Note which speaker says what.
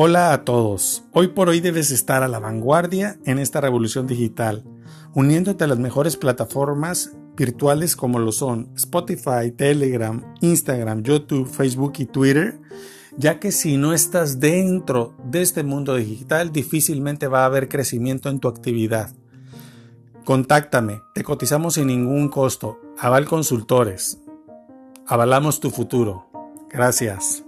Speaker 1: Hola a todos. Hoy por hoy debes estar a la vanguardia en esta revolución digital, uniéndote a las mejores plataformas virtuales como lo son Spotify, Telegram, Instagram, YouTube, Facebook y Twitter, ya que si no estás dentro de este mundo digital difícilmente va a haber crecimiento en tu actividad. Contáctame, te cotizamos sin ningún costo. Aval Consultores. Avalamos tu futuro. Gracias.